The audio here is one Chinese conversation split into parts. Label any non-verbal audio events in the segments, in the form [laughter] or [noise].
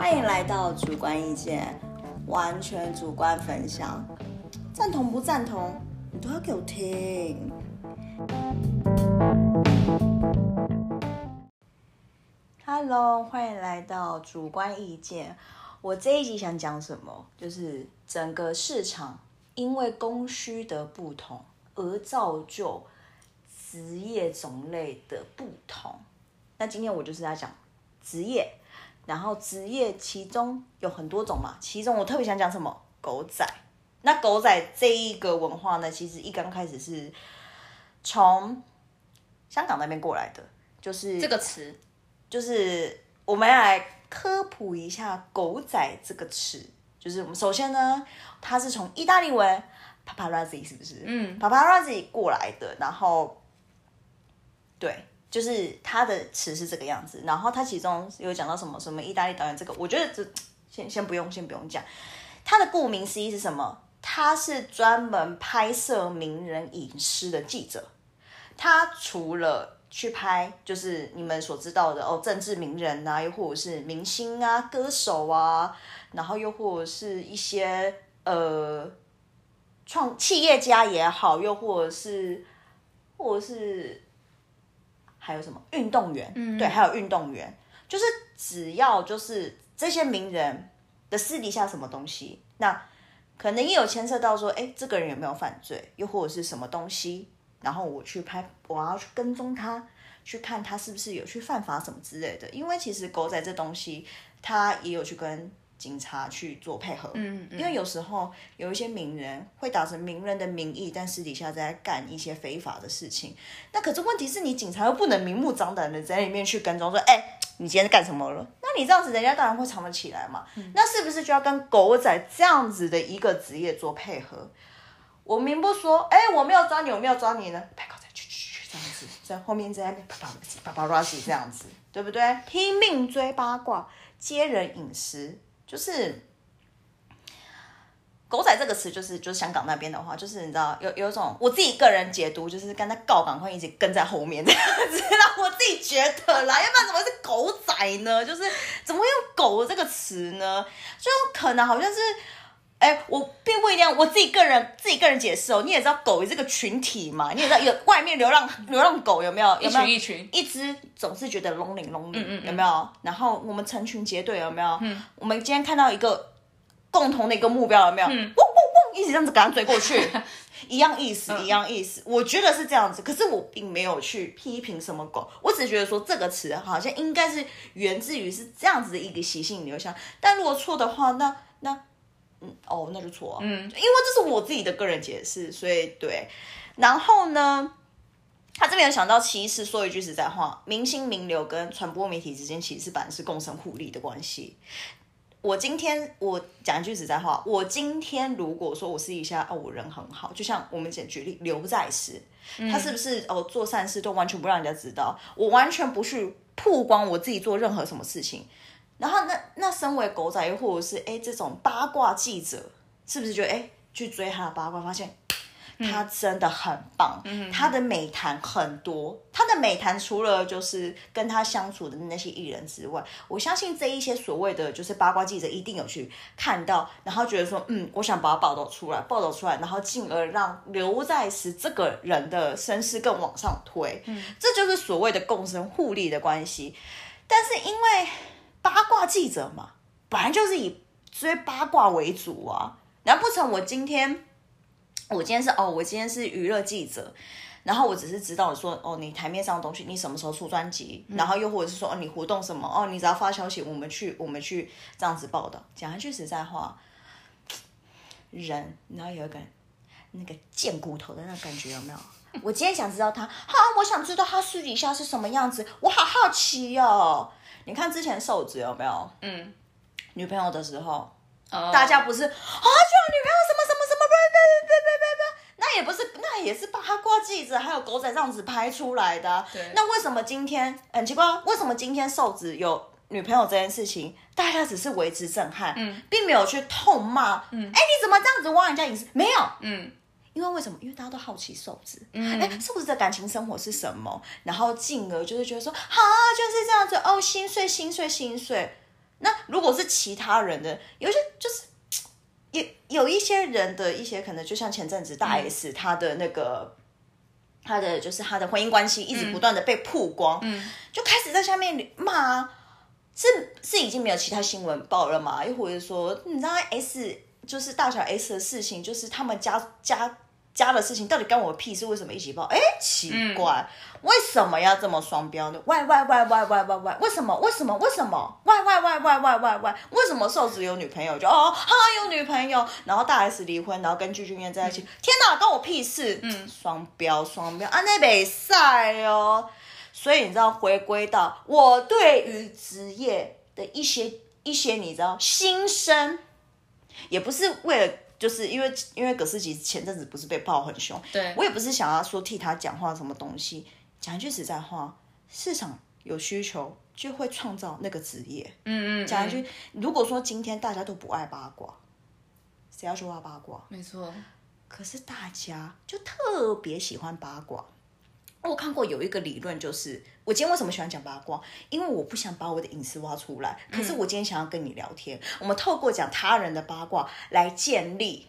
欢迎来到主观意见，完全主观分享，赞同不赞同，你都要给我听。Hello，欢迎来到主观意见。我这一集想讲什么？就是整个市场因为供需的不同而造就职业种类的不同。那今天我就是要讲职业，然后职业其中有很多种嘛，其中我特别想讲什么？狗仔。那狗仔这一个文化呢，其实一刚开始是从香港那边过来的，就是这个词，就是我们要来科普一下“狗仔”这个词。就是我们首先呢，它是从意大利文 “paparazzi” 是不是？嗯，paparazzi 过来的，然后对，就是他的词是这个样子。然后他其中有讲到什么什么意大利导演这个，我觉得这先先不用，先不用讲。他的顾名思义是什么？他是专门拍摄名人隐私的记者。他除了去拍，就是你们所知道的哦，政治名人啊，又或者是明星啊、歌手啊，然后又或者是一些呃创企业家也好，又或者是或者是还有什么运动员，嗯，对，还有运动员，就是只要就是这些名人的私底下什么东西，那可能也有牵涉到说，哎，这个人有没有犯罪，又或者是什么东西，然后我去拍，我要去跟踪他，去看他是不是有去犯法什么之类的。因为其实狗仔这东西，他也有去跟警察去做配合。嗯嗯因为有时候有一些名人会打着名人的名义，但私底下在干一些非法的事情。那可是问题是你警察又不能明目张胆的在里面去跟踪，说，哎、你今天干什么了？那你这样子，人家当然会藏得起来嘛。那是不是就要跟狗仔这样子的一个职业做配合？我明不说，哎、我没有抓你，我没有抓你呢，拍狗仔去去去这样子，在后面在那边啪啪啪啪啪这样子，对不对？拼命追八卦，揭人隐私，就是狗仔这个词就是就是香港那边的话，就是你知道有有一种我自己个人解读，就是跟他告赶快一起跟在后面这样子，[laughs] 让我自己觉得啦，要不然怎么是狗仔呢？就是怎么会用狗这个词呢？就可能好像是。哎，我并不一定，我自己个人自己个人解释哦。你也知道狗这个群体嘛，你也知道有外面流浪流浪狗有没有？有没有一群一群一只总是觉得 lonely lonely，、嗯嗯有没有？然后我们成群结队有没有？嗯，我们今天看到一个共同的一个目标有没有？嗯，汪汪汪，一直这样子赶它追过去，[laughs] 一样意思，一样意思。我觉得是这样子，可是我并没有去批评什么狗，我只觉得说这个词好像应该是源自于是这样子的一个习性留下。但如果错的话，那那嗯哦，那就错啊。嗯，因为这是我自己的个人解释，所以对。然后呢？他这边有想到，其实说一句实在话，明星名流跟传播媒体之间其实本来是共生互利的关系。我今天我讲一句实在话，我今天如果说我私底下哦我人很好，就像我们简举例刘在石，他是不是哦做善事都完全不让人家知道，我完全不去曝光我自己做任何什么事情，然后那那身为狗仔又或者是哎这种八卦记者，是不是觉得哎去追他的八卦，发现他真的很棒，嗯他的美谈很多，他的美谈除了就是跟他相处的那些艺人之外，我相信这一些所谓的就是八卦记者一定有去看到，然后觉得说，嗯，我想把他报道出来，报道出来，然后进而让刘在石这个人的身世更往上推，嗯，这就是所谓的共生互利的关系。但是因为八卦记者嘛，本来就是以追八卦为主啊，难不成我今天？我今天是哦，我今天是娱乐记者，然后我只是知道说哦，你台面上的东西，你什么时候出专辑，然后又或者是说哦，你活动什么哦，你只要发消息，我们去我们去这样子报道。讲一句实在话，人然后有一个那个贱骨头的那个感觉有没有？我今天想知道他，哈，我想知道他私底下是什么样子，我好好奇哦。你看之前瘦子有没有？嗯，女朋友的时候，哦。大家不是啊，就有女朋友什么什么什么，那也不是，那也是八卦记者还有狗仔这样子拍出来的那为什么今天很奇怪，为什么今天瘦子有女朋友这件事情，大家只是为之震撼，嗯，并没有去痛骂，嗯，哎，你怎么这样子挖人家隐私？没有，嗯，因为为什么？因为大家都好奇瘦子，哎、瘦子的感情生活是什么？然后进而就是觉得说，啊，就是这样子，哦，心碎，心碎，心碎。那如果是其他人的，有些就是有有一些人的一些可能，就像前阵子大 S 他的那个。他的就是他的婚姻关系一直不断的被曝光，嗯，就开始在下面骂，是是已经没有其他新闻报了嘛？又或者说，你知道 S 就是大小 S 的事情，就是他们家家。家的事情到底关我屁事？为什么一起报？哎，奇怪，为什么要这么双标呢？喂喂喂喂喂喂喂，为什么？为什么？为什么？喂喂喂喂喂喂喂，为什么瘦子有女朋友就哦他有女朋友，然后大 S 离婚，然后跟具俊晔在一起？天哪，关我屁事！嗯，双标双标啊，那比赛哦。所以你知道，回归到我对于职业的一些一些，你知道心声，也不是为了。就是因为因为葛思琪前阵子不是被爆很凶，对我也不是想要说替他讲话什么东西，讲一句实在话，市场有需求就会创造那个职业。嗯嗯，讲一句，如果说今天大家都不爱八卦，谁要去挖八卦？没错，可是大家就特别喜欢八卦。我看过有一个理论，就是我今天为什么喜欢讲八卦？因为我不想把我的隐私挖出来。可是我今天想要跟你聊天，我们透过讲他人的八卦来建立，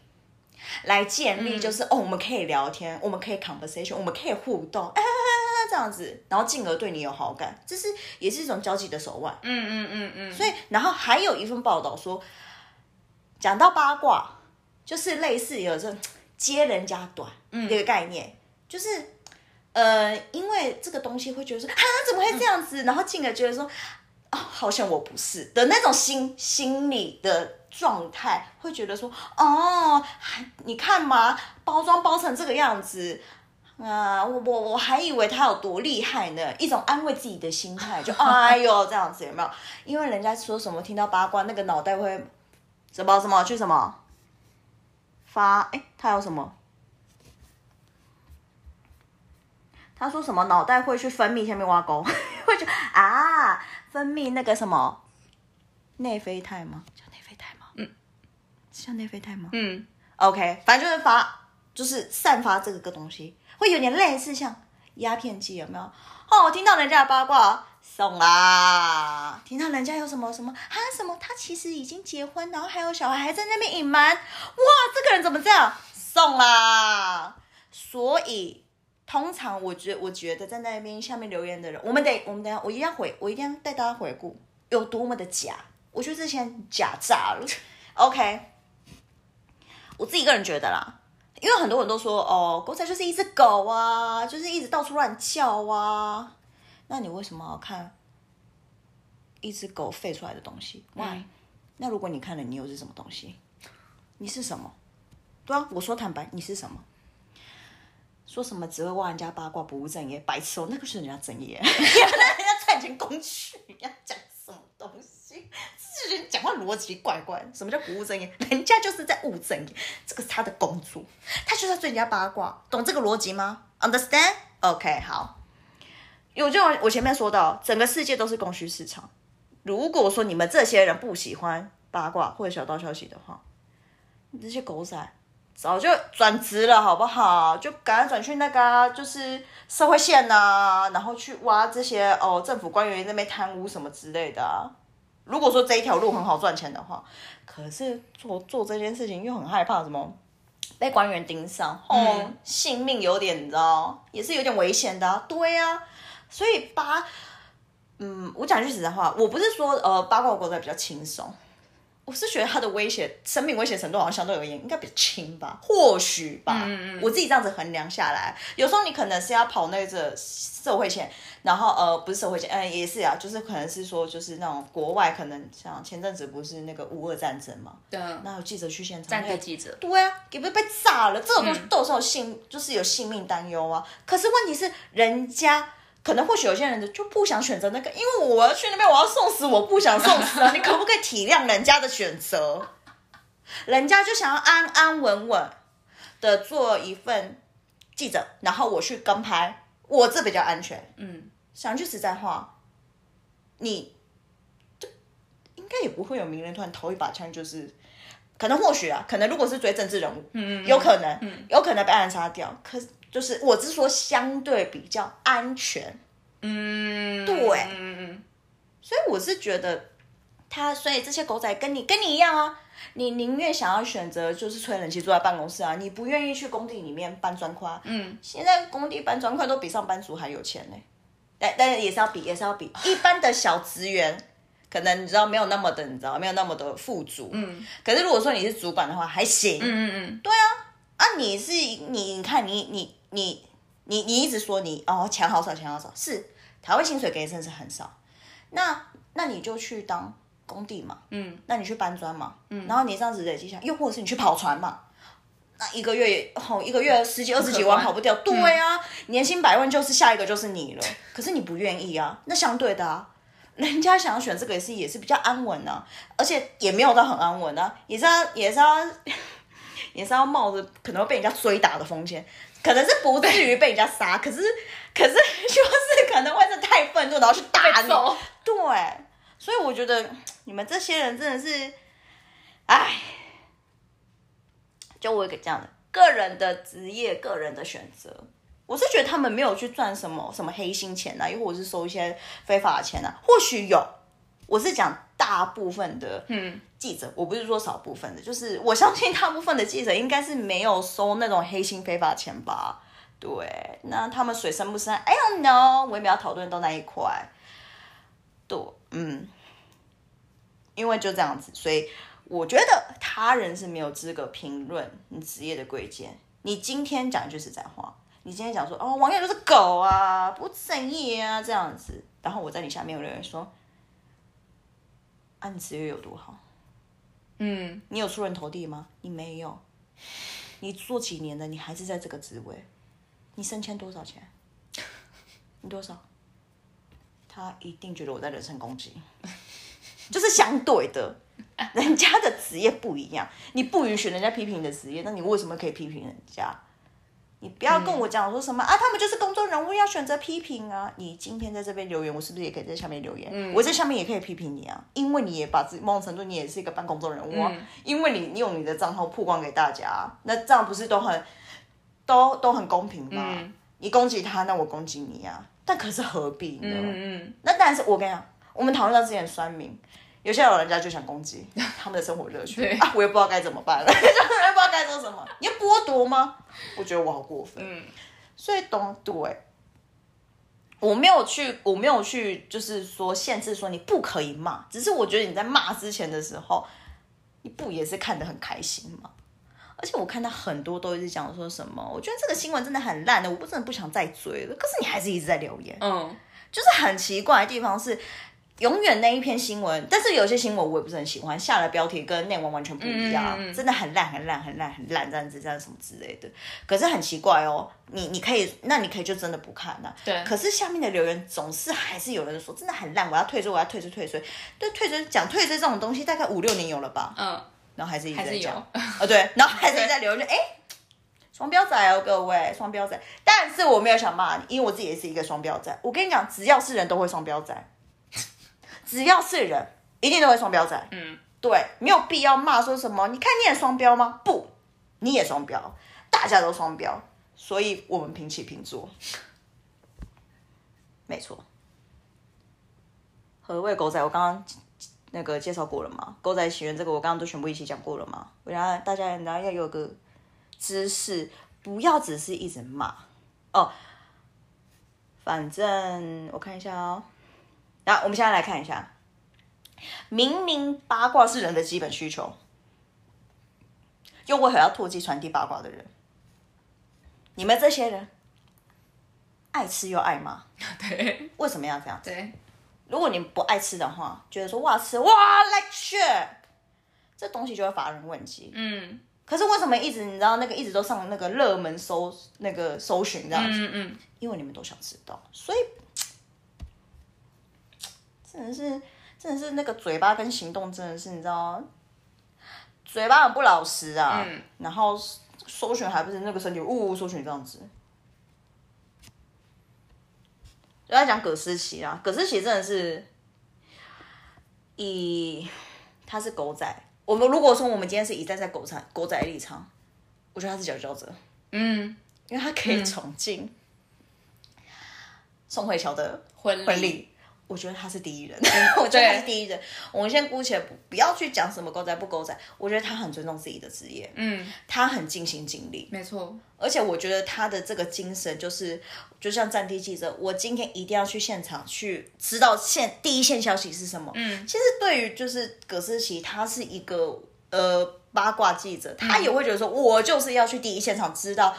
来建立，就是哦，我们可以聊天，我们可以 conversation，我们可以互动，[laughs] 这样子，然后进而对你有好感，这是也是一种交际的手腕。嗯嗯嗯嗯。所以，然后还有一份报道说，讲到八卦，就是类似有这接人家短这个概念，就是。呃，因为这个东西会觉得说，啊，怎么会这样子？然后进而觉得说，哦，好像我不是的那种心心理的状态，会觉得说，哦，还你看嘛，包装包成这个样子，啊，我我我还以为他有多厉害呢，一种安慰自己的心态，就 [laughs] 哎呦这样子有没有？因为人家说什么听到八卦，那个脑袋会什么什么去什么发，哎，他有什么？他说什么脑袋会去分泌下面挖沟，[laughs] 会去啊分泌那个什么内啡肽吗？叫内啡肽吗？嗯，像内啡肽吗？嗯，OK，反正就是发，就是散发这个个东西，会有点类似像鸦片剂，有没有？哦，我听到人家的八卦送啦，听到人家有什么什么啊什么，他其实已经结婚，然后还有小孩，还在那边隐瞒，哇，这个人怎么这样？送啦，所以。通常，我觉我觉得在那边下面留言的人，我们得我们等下我一定要回，我一定要带大家回顾有多么的假。我觉得之前假炸了。OK，我自己个人觉得啦，因为很多人都说哦，狗仔就是一只狗啊，就是一直到处乱叫啊。那你为什么要看一只狗吠出来的东西？Why？那如果你看了，你又是什么东西？你是什么？对啊，我说坦白，你是什么？说什么只会挖人家八卦不务正业，白痴哦！那个是人家正业，人家赚钱工具，要讲什么东西？这人讲话逻辑怪怪。什么叫不务正业？人家就是在务正业，这个是他的工作，他就是要追人家八卦，懂这个逻辑吗？Understand？OK，好。有就我前面说到，整个世界都是供需市场。如果说你们这些人不喜欢八卦或者小道消息的话，你这些狗仔。早就转职了，好不好？就赶快转去那个，就是社会线呐，然后去挖这些哦，政府官员那边贪污什么之类的。如果说这一条路很好赚钱的话，可是做做这件事情又很害怕什么被官员盯上，哦，性命有点，你知道，也是有点危险的。对呀，所以八，嗯，我讲句实在话，我不是说呃八卦国仔比较轻松。我是觉得他的威胁，生命威胁程度好像相对而言应该比较轻吧，或许吧。嗯嗯。我自己这样子衡量下来，有时候你可能是要跑那个社会线，然后呃不是社会线，嗯也是啊，就是可能是说就是那种国外可能像前阵子不是那个乌俄战争嘛，对。那有记者去现场，战地记者。对啊，给不被炸了，这种东西都是有性，就是有性命担忧啊。可是问题是人家。可能或许有些人就不想选择那个，因为我要去那边，我要送死，我不想送死啊！[laughs] 你可不可以体谅人家的选择？人家就想要安安稳稳的做一份记者，然后我去跟拍，我这比较安全。嗯，想句实在话，你这应该也不会有名人突然投一把枪，就是可能或许啊，可能如果是追政治人物，嗯嗯，有可能，嗯，有可能被暗杀掉，可是。就是我是说相对比较安全，嗯，对，嗯嗯，所以我是觉得他所以这些狗仔跟你跟你一样啊，你宁愿想要选择就是吹冷气坐在办公室啊，你不愿意去工地里面搬砖块。嗯，现在工地搬砖块都比上班族还有钱呢，但但是也是要比，也是要比一般的小职员，可能你知道没有那么的，你知道没有那么的富足。嗯，可是如果说你是主管的话，还行。嗯嗯嗯，对啊，啊你是你你看你你你你你一直说你哦钱好少钱好少，是台湾薪水给的真的是很少，那那你就去当。工地嘛，嗯，那你去搬砖嘛，嗯，然后你这样子累积下，又或者是你去跑船嘛，那一个月好一个月十几二十几万跑不掉，对啊，年薪百万就是下一个就是你了，可是你不愿意啊，那相对的啊，人家想要选这个也是也是比较安稳啊，而且也没有到很安稳啊，也是要也是要也是要冒着可能会被人家追打的风险，可能是不至于被人家杀，可是可是就是可能会是太愤怒然后去打你，对。所以我觉得你们这些人真的是，哎，就我一个这样的个人的职业、个人的选择，我是觉得他们没有去赚什么什么黑心钱啊，又或者是收一些非法的钱啊，或许有，我是讲大部分的嗯记者，我不是说少部分的，就是我相信大部分的记者应该是没有收那种黑心非法钱吧？对，那他们水深不深？I don't know，我也没有讨论到那一块。对，嗯，因为就这样子，所以我觉得他人是没有资格评论你职业的贵贱。你今天讲一句实在话，你今天讲说哦，网友都是狗啊，不正义啊，这样子，然后我在你下面有留言说，啊，你职业有多好？嗯，你有出人头地吗？你没有。你做几年了？你还是在这个职位？你升迁多少钱？你多少？他一定觉得我在人身攻击，[laughs] 就是相对的，人家的职业不一样，你不允许人家批评你的职业，那你为什么可以批评人家？你不要跟我讲说什么啊，他们就是公众人物要选择批评啊。你今天在这边留言，我是不是也可以在下面留言？我在下面也可以批评你啊，因为你也把自己某种程度你也是一个半公众人物啊，因为你用你的账号曝光给大家，那这样不是都很都都很公平吗？你攻击他，那我攻击你啊。但可是何必呢？嗯嗯。那但是我跟你讲，我们讨论到之前酸民，有些老人家就想攻击 [laughs] 他们的生活乐趣啊，我也不知道该怎么办了，[laughs] 就是不知道该做什么。你要剥夺吗？我觉得我好过分。嗯。所以懂对，我没有去，我没有去，就是说限制说你不可以骂，只是我觉得你在骂之前的时候，你不也是看得很开心吗？而且我看到很多都一直讲说什么，我觉得这个新闻真的很烂的，我不真的不想再追了。可是你还是一直在留言，嗯，就是很奇怪的地方是，永远那一篇新闻，但是有些新闻我也不是很喜欢，下的标题跟内文完全不一样，真的很烂很烂很烂很烂这样子这样什么之类的。可是很奇怪哦，你你可以，那你可以就真的不看呐。对。可是下面的留言总是还是有人说真的很烂，我要退追，我要退追退追。对退追讲退追这种东西，大概五六年有了吧。嗯。然后还是一直在讲，哦对，然后还是在留言，[laughs] 哎，双标仔哦，各位双标仔。但是我没有想骂你，因为我自己也是一个双标仔。我跟你讲，只要是人都会双标仔，只要是人一定都会双标仔。嗯，对，没有必要骂说什么。你看你也双标吗？不，你也双标，大家都双标，所以我们平起平坐。没错，何谓狗仔？我刚刚。那个介绍过了吗？狗仔起源这个我刚刚都全部一起讲过了吗？我想大家然后要有个知识，不要只是一直骂哦。反正我看一下哦，然后我们现在来看一下，明明八卦是人的基本需求，又为何要唾弃传递八卦的人？你们这些人爱吃又爱骂，[laughs] 对，为什么要这样？对。如果你不爱吃的话，觉得说哇吃哇 like shit，这东西就会乏人问津。嗯，可是为什么一直你知道那个一直都上那个热门搜那个搜寻这样子？嗯嗯，因为你们都想知道，所以真的是真的是那个嘴巴跟行动真的是你知道，嘴巴很不老实啊。嗯，然后搜寻还不是那个身体呜呜搜寻这样子。就在讲葛思琪啊，葛思琪真的是以他是狗仔。我们如果说我们今天是以站在狗仔狗仔立场，我觉得他是佼佼者。嗯，因为他可以闯进宋慧乔的婚礼，我觉得他是第一人，我觉得他是第一人。我们先姑且不不要去讲什么狗仔不狗仔，我觉得他很尊重自己的职业，嗯，他很尽心尽力，没错。而且我觉得他的这个精神就是，就像战地记者，我今天一定要去现场去知道现第一线消息是什么。嗯，其实对于就是葛思琪，他是一个呃八卦记者，他也会觉得说，我就是要去第一现场知道。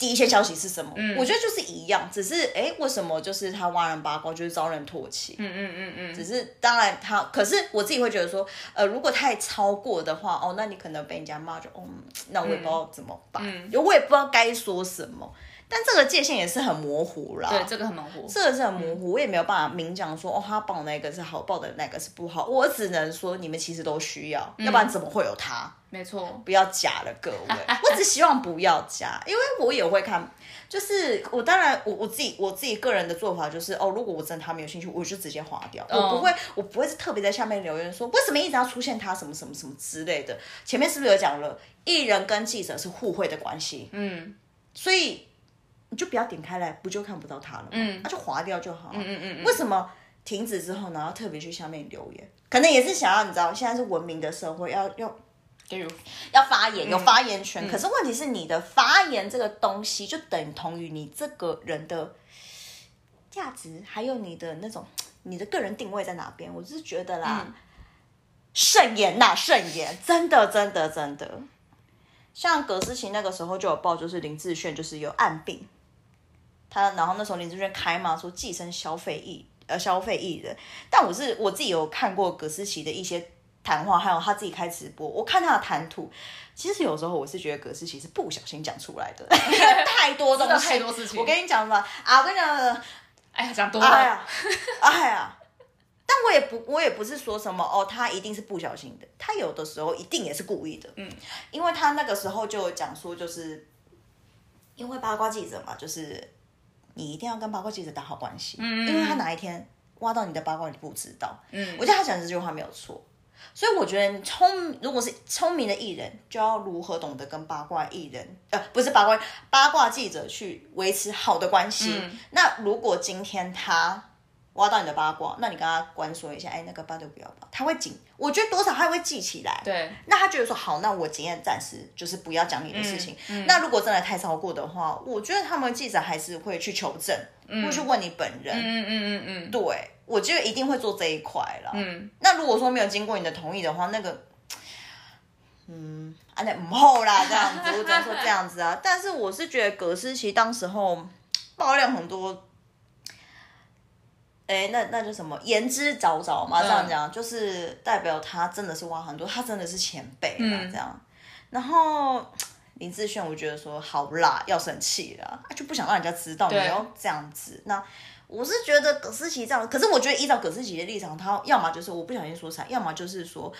第一线消息是什么？我觉得就是一样，只是哎，为什么就是他挖人八卦，就是遭人唾弃？嗯嗯嗯嗯。只是当然他，可是我自己会觉得说，呃，如果太超过的话，哦，那你可能被人家骂，就哦，那我也不知道怎么办，就我也不知道该说什么。但这个界限也是很模糊啦。对，这个很模糊。这个是很模糊，我也没有办法明讲说，哦，他报那个是好，报的那个是不好。我只能说，你们其实都需要，要不然怎么会有他？没错，不要假了，各位。[laughs] 我只希望不要假，因为我也会看。就是我当然，我我自己我自己个人的做法就是，哦，如果我真的他没有兴趣，我就直接划掉。我不会，我不会是特别在下面留言说为什么一直要出现他什么什么什么之类的。前面是不是有讲了，艺人跟记者是互惠的关系？嗯，所以你就不要点开来，不就看不到他了？嗯，那就划掉就好。嗯嗯嗯。为什么停止之后，然后特别去下面留言？可能也是想要你知道，现在是文明的社会，要要。要发言，有发言权。可是问题是，你的发言这个东西，就等同于你这个人的价值，还有你的那种你的个人定位在哪边。我是觉得啦，慎言呐，慎言，真的，真的，真的。像葛思琪那个时候就有报，就是林志炫就是有暗病，他然后那时候林志炫开嘛，说寄生消费艺呃消费艺人。但我是我自己有看过葛思琪的一些。谈话还有他自己开直播，我看他的谈吐，其实有时候我是觉得葛思琪是不小心讲出来的，[laughs] 太多东西，太多事情。我跟你讲吧，啊，我跟你讲，哎呀，讲多了，哎呀，哎呀，但我也不，我也不是说什么哦，他一定是不小心的，他有的时候一定也是故意的，嗯，因为他那个时候就讲说，就是因为八卦记者嘛，就是你一定要跟八卦记者打好关系，嗯，因为他哪一天挖到你的八卦，你不知道，嗯，我觉得他讲这句话没有错。所以我觉得聪，如果是聪明的艺人，就要如何懂得跟八卦艺人，呃，不是八卦八卦记者去维持好的关系。那如果今天他挖到你的八卦，那你跟他关说一下，哎，那个八都不要吧，他会紧，我觉得多少他会记起来。对，那他觉得说好，那我今天暂时就是不要讲你的事情。那如果真的太超过的话，我觉得他们记者还是会去求证，会去问你本人。嗯嗯嗯嗯，对。我觉得一定会做这一块了。嗯，那如果说没有经过你的同意的话，那个，嗯，啊，那唔好啦，这样子，我只能说这样子啊。但是我是觉得葛思琪当时候爆料很多，哎，那那就什么言之凿凿嘛，这样讲就是代表他真的是挖很多，他真的是前辈嘛，这样。然后林志炫，我觉得说好啦，要生气了，就不想让人家知道你要这样子，那。我是觉得葛思琪这样，可是我觉得依照葛思琪的立场，他要么就是我不小心说错，要么就是说，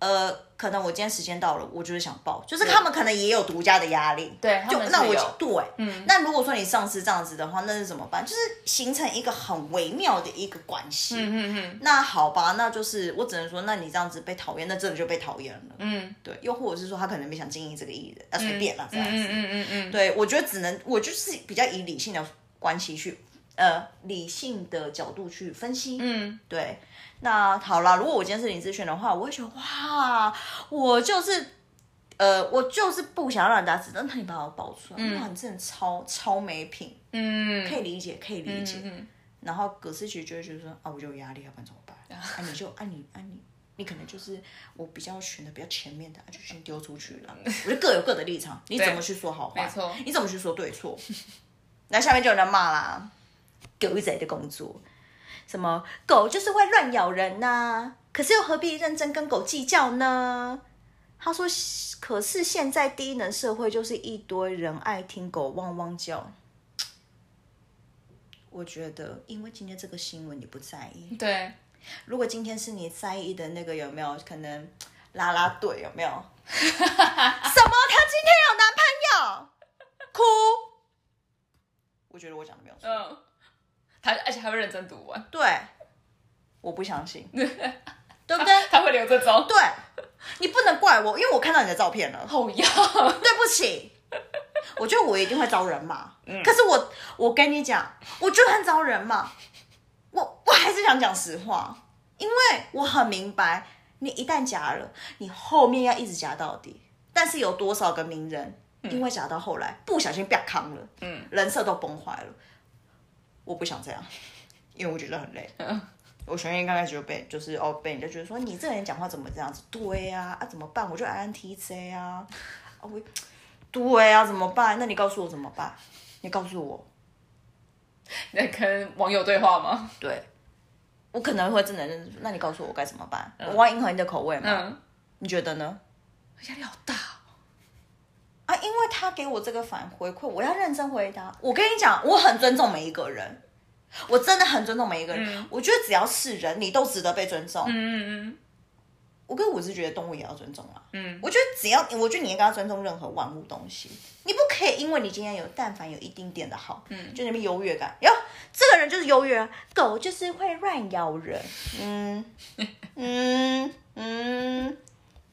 呃，可能我今天时间到了，我就是想报，就是他们可能也有独家的压力，对，就那我对，嗯，那如果说你上司这样子的话，那是怎么办？就是形成一个很微妙的一个关系，嗯嗯嗯，那好吧，那就是我只能说，那你这样子被讨厌，那真的就被讨厌了，嗯，对，又或者是说他可能没想经营这个艺人，啊，随便了这样子，嗯嗯嗯嗯，对我觉得只能我就是比较以理性的关系去。呃，理性的角度去分析，嗯，对。那好啦，如果我今天是林志炫的话，我会觉得哇，我就是，呃，我就是不想让人家知道，那你把我爆出来，哇，你真的超超没品，嗯，可以理解，可以理解。然后葛思琪就会觉得说，啊，我就有压力，要不然怎么办？[laughs] 啊，你就按你按你，你可能就是我比较选的比较前面的，就先丢出去了。我就各有各的立场，你怎么去说好话？没错，你怎么去说对错？[laughs] 那下面就有人骂啦。狗仔的工作，什么狗就是会乱咬人呐？可是又何必认真跟狗计较呢？他说：“可是现在低能社会就是一堆人爱听狗汪汪叫。”我觉得，因为今天这个新闻你不在意，对。如果今天是你在意的那个有没有可能拉拉队有没有？什么？他今天有男朋友？哭？我觉得我讲的没有错。他而且还会认真读完，对，我不相信，[laughs] 对不对？他会留这招，对，你不能怪我，因为我看到你的照片了。好呀，对不起，[laughs] 我觉得我一定会招人骂。嗯，可是我我跟你讲，我就很招人嘛，我我还是想想讲实话，因为我很明白，你一旦夹了，你后面要一直夹到底。但是有多少个名人因为夹到后来不小心被坑了，嗯，人设都崩坏了。我不想这样，因为我觉得很累。我学员刚开始就被就是哦被人家觉得说你这个人讲话怎么这样子？对呀，啊怎么办？我就 INTJ 啊，啊我对啊怎么办？那你告诉我怎么办？你告诉我。[laughs] 你在跟网友对话吗？[laughs] 对，我可能会真的认识。那你告诉我该怎么办？我要迎合你的口味吗？嗯，你觉得呢？压力好大啊！因为他给我这个反回馈，我要认真回答。我跟你讲，我很尊重每一个人，我真的很尊重每一个人。我觉得只要是人，你都值得被尊重。嗯嗯嗯。我跟我是觉得动物也要尊重啊。嗯，我觉得只要，我觉得你应该要尊重任何万物东西。你不可以因为你今天有但凡有一丁点的好，嗯，就那边优越感。哟，这个人就是优越，狗就是会乱咬人。嗯嗯 [laughs] 嗯。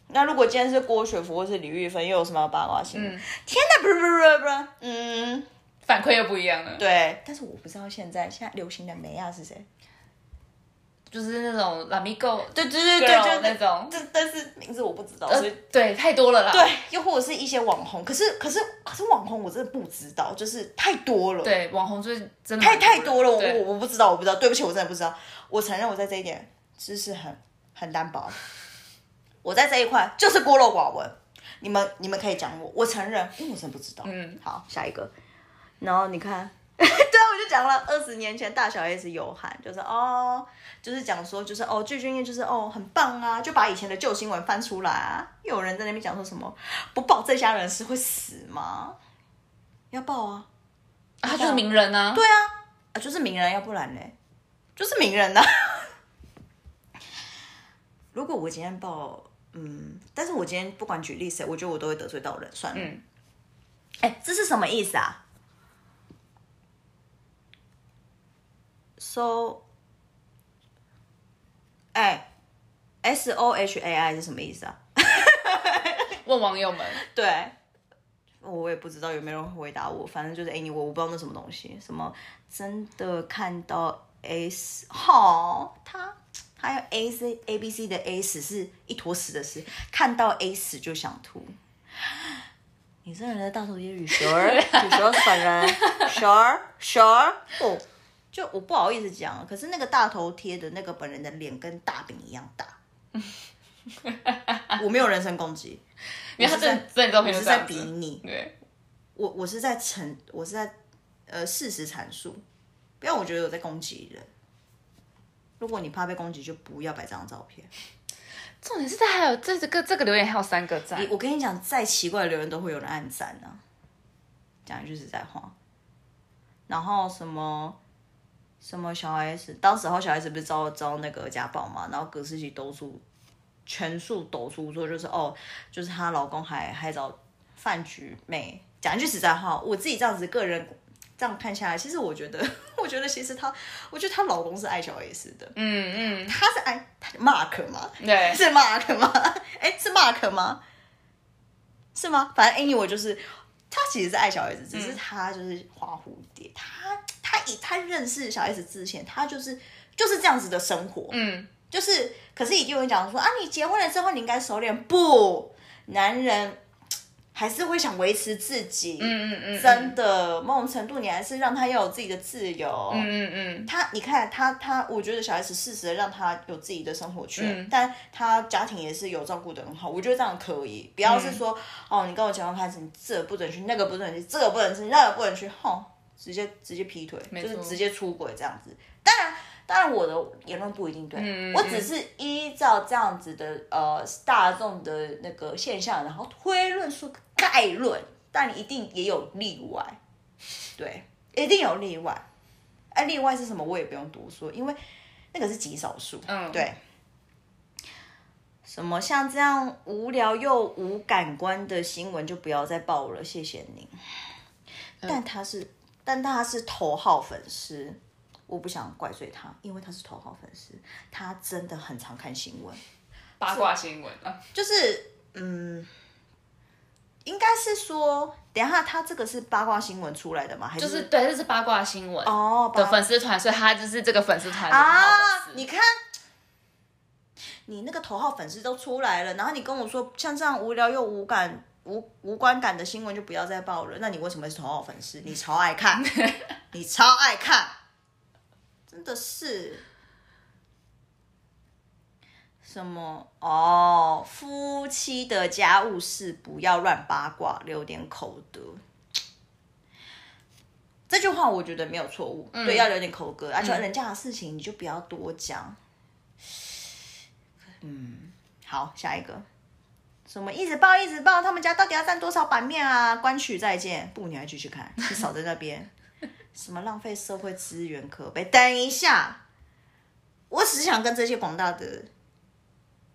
那如果今天是郭雪芙或是李玉芬，又有什么八卦新闻？天哪，不是不是不是，嗯，反馈又不一样了。对，但是我不知道现在现在流行的梅亚是谁。就是那种拉米狗，对对对对，就那种，这但是名字我不知道，所以对太多了啦。对，又或者是一些网红，可是可是可是网红我真的不知道，就是太多了。对，网红就是真的太太多了，我我我不知道，我不知道，对不起，我真的不知道。我承认我在这一点知识很很单薄，我在这一块就是孤陋寡闻。你们你们可以讲我，我承认，因为我真不知道。嗯，好，下一个，然后你看。[laughs] 对啊，我就讲了，二十年前大小 S 有喊，就是哦，就是讲说，就是哦，具俊晔就是哦，很棒啊，就把以前的旧新闻翻出来啊。又有人在那边讲说什么不报这家人是会死吗？要报啊，他就是名人啊。对啊，啊就是名人，要不然呢，就是名人呐。[laughs] 如果我今天报，嗯，但是我今天不管举例谁，我觉得我都会得罪到人，算了。嗯，哎，这是什么意思啊？So，哎，S O H A I 是什么意思啊？[laughs] 问网友们。对，我也不知道有没有人回答我。反正就是 anyway，我不知道那什么东西。什么真的看到 S，好，他还有 A C A B C 的 A 死是一坨屎的屎，看到 A 死就想吐。你这人的大头贴雨蛇 [laughs] [laughs] 儿，雨蛇本人，蛇儿蛇儿哦。就我不好意思讲，可是那个大头贴的那个本人的脸跟大饼一样大。[laughs] 我没有人身攻击，因为他在在照片是在比拟。对，我我是在陈，我是在呃事实阐述，不要我觉得我在攻击人。如果你怕被攻击，就不要摆这张照片。重点是他还有这这个这个留言还有三个赞。我跟你讲，再奇怪的留言都会有人按赞呢。讲一句实在话，然后什么？什么小 S？当时候小 S 不是遭遭那个家暴嘛？然后葛思琪抖出全数抖出说，就是哦，就是她老公还还找饭局妹。讲一句实在话，我自己这样子个人这样看下来，其实我觉得，[laughs] 我觉得其实她，我觉得她老公是爱小 S 的。嗯嗯，他是爱 Mark 吗？对，是 Mark 吗？[laughs] 哎，是 Mark 吗？是吗？反正 Anyway 就是。他其实是爱小 S，只是他就是花蝴蝶。他他以他认识小 S 之前，他就是就是这样子的生活。嗯，就是可是一定会讲说啊，你结婚了之后你应该收敛。不，男人还是会想维持自己。嗯嗯嗯，真的，某种程度你还是让他要有自己的自由。嗯嗯嗯，他你看他他，我觉得小 S 适时的让他有自己的生活圈，但他家庭也是有照顾的很好。我觉得这样可以，不要是说哦，你跟我结婚开始，你这不准去，那个不准去，这个不能吃，那个不能去，吼，直接直接劈腿，就是直接出轨这样子。当然，当然我的言论不一定对，我只是依照这样子的呃大众的那个现象，然后推论出。概论，但一定也有例外，对，一定有例外。哎，例外是什么？我也不用多说，因为那个是极少数。嗯，对。什么像这样无聊又无感官的新闻就不要再报了，谢谢您。但他是，但他是头号粉丝，我不想怪罪他，因为他是头号粉丝，他真的很常看新闻，八卦新闻啊，就是嗯。应该是说，等一下他这个是八卦新闻出来的吗？还是就是对，这是八卦新闻哦的粉丝团，所以他就是这个粉丝团啊。你看，你那个头号粉丝都出来了，然后你跟我说像这样无聊又无感、无无观感的新闻就不要再报了。那你为什么是头号粉丝？你超爱看，[laughs] 你超爱看，真的是。什么哦？夫妻的家务事不要乱八卦，留点口德。这句话我觉得没有错误，对，要留点口德，而且人家的事情你就不要多讲。嗯，好，下一个，什么一直报一直报，他们家到底要占多少版面啊？关曲再见，不，你还继续看，你少在那边，[laughs] 什么浪费社会资源可悲？等一下，我只是想跟这些广大的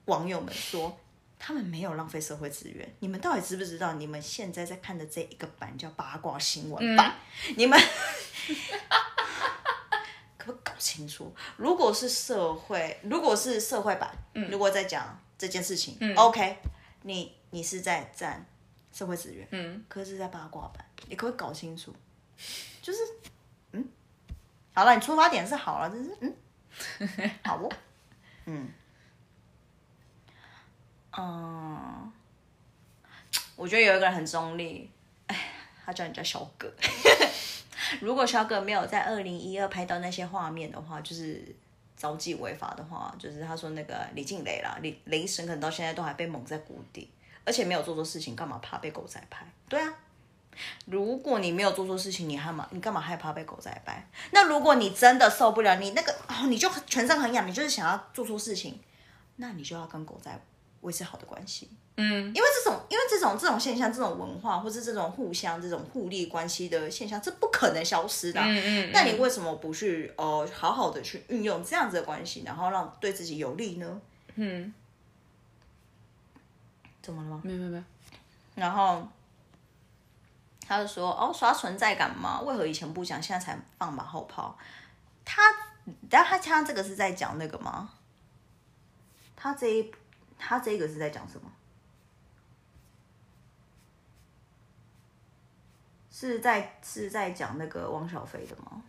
网友们说。他们没有浪费社会资源，你们到底知不知道？你们现在在看的这一个版叫八卦新闻版，你们 [laughs] 可不搞清楚？如果是社会，如果是社会版，如果在讲这件事情，OK，你你是在占社会资源，嗯，可是在八卦版，你可不可以搞清楚？就是，嗯，好了，你出发点是好了，就是，嗯，好不，嗯。嗯，我觉得有一个人很中立，哎，他叫人家小葛。[laughs] 如果小葛没有在二零一二拍到那些画面的话，就是招妓违法的话，就是他说那个李静蕾啦，李雷神可能到现在都还被蒙在鼓底，而且没有做错事情，干嘛怕被狗仔拍？对啊，如果你没有做错事情，你害嘛？你干嘛害怕被狗仔拍？那如果你真的受不了，你那个哦你就全身很痒，你就是想要做错事情，那你就要跟狗仔。维持好的关系，嗯，因为这种，因为这种这种现象，这种文化，或是这种互相这种互利关系的现象，这不可能消失的。嗯嗯。那你为什么不去呃好好的去运用这样子的关系，然后让对自己有利呢？嗯。怎么了吗？没有没有没有。然后他就说：“哦，刷存在感嘛？为何以前不讲，现在才放马后炮？”他，但他他这个是在讲那个吗？他这一。他这个是在讲什么？是在是在讲那个汪小菲的吗？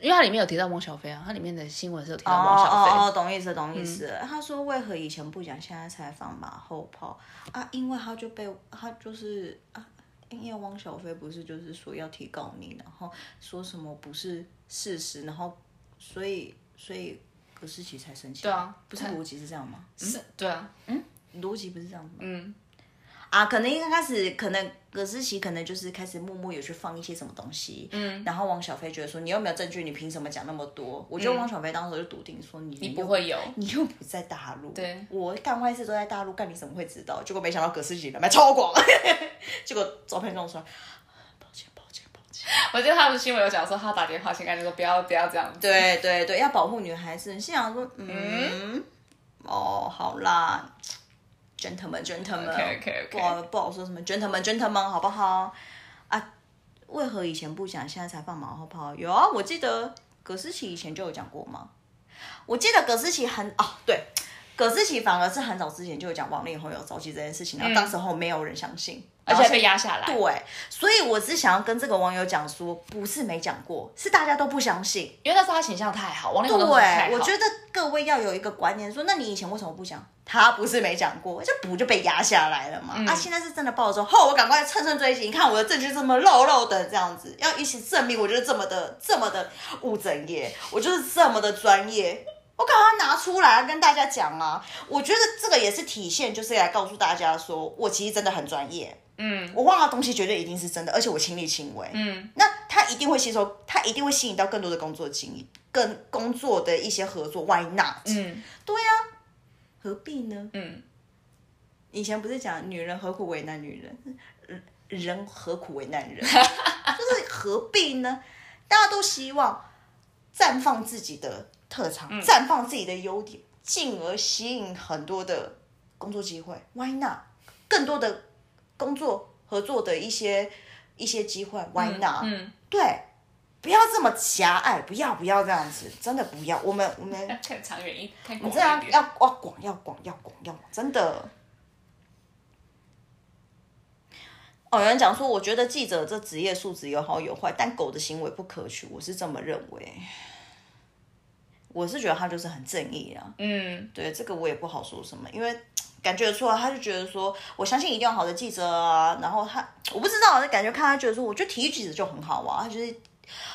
因为它里面有提到汪小菲啊，它里面的新闻是有提到汪小菲。哦哦，懂意思，懂意思。他说为何以前不讲，现在才放马后炮啊？因为他就被他就是啊，因为汪小菲不是就是说要提告你，然后说什么不是事实，然后所以所以。葛思琪才生气，对啊，不是逻辑是这样吗？是，对啊，嗯，逻辑不是这样子吗？嗯，啊，可能一开始，可能葛思琪可能就是开始默默有去放一些什么东西，嗯，然后王小飞觉得说，你又没有证据，你凭什么讲那么多？我觉得王小飞当时就笃定说，你你不会有，你又不在大陆，对，我干坏事都在大陆干，你怎么会知道？结果没想到葛思琪人脉超广，[laughs] 结果照片弄出来。[laughs] 我记得他们新闻有讲说，他打电话先跟你说不要不要这样。对对对，要保护女孩子。心想说，嗯，哦，好啦，gentlemen gentlemen，不好不好说什么 gentlemen gentlemen，好不好？啊，为何以前不讲，现在才放马后炮？有啊，我记得葛思琪以前就有讲过吗？我记得葛思琪很哦，对。葛思琪反而是很早之前就有讲王力宏有着急这件事情，然后当时候没有人相信，而且被压下来。对，所以我是想要跟这个网友讲说，不是没讲过，是大家都不相信，因为那时候他形象太好，王力宏对，我觉得各位要有一个观念，说那你以前为什么不讲？他不是没讲过，就不就被压下来了嘛。啊，现在是真的爆之后，我赶快乘胜追击，你看我的证据这么漏漏的这样子，要一起证明我就是这么的这么的务正业，我就是这么的专业。我赶快拿出来跟大家讲啊！我觉得这个也是体现，就是来告诉大家说，我其实真的很专业。嗯，我忘了东西绝对一定是真的，而且我亲力亲为。嗯，那他一定会吸收，他一定会吸引到更多的工作经验，跟工作的一些合作。Why not？嗯，对呀，何必呢？嗯，以前不是讲女人何苦为难女人，人何苦为难人？[laughs] 就是何必呢？大家都希望绽放自己的。特长，绽放自己的优点，进而吸引很多的工作机会。Why not？更多的工作合作的一些一些机会。Why not？嗯，对，不要这么狭隘，不要不要这样子，真的不要。我们我们 [laughs] 看长远一，你这样要要广要广要广要广，真的。哦，有人讲说，我觉得记者这职业素质有好有坏，但狗的行为不可取，我是这么认为。我是觉得他就是很正义啊。嗯，对，这个我也不好说什么，因为感觉出来，他就觉得说，我相信一定要好的记者啊。然后他，我不知道，感觉看他觉得说，我觉得体育记者就很好啊，他就是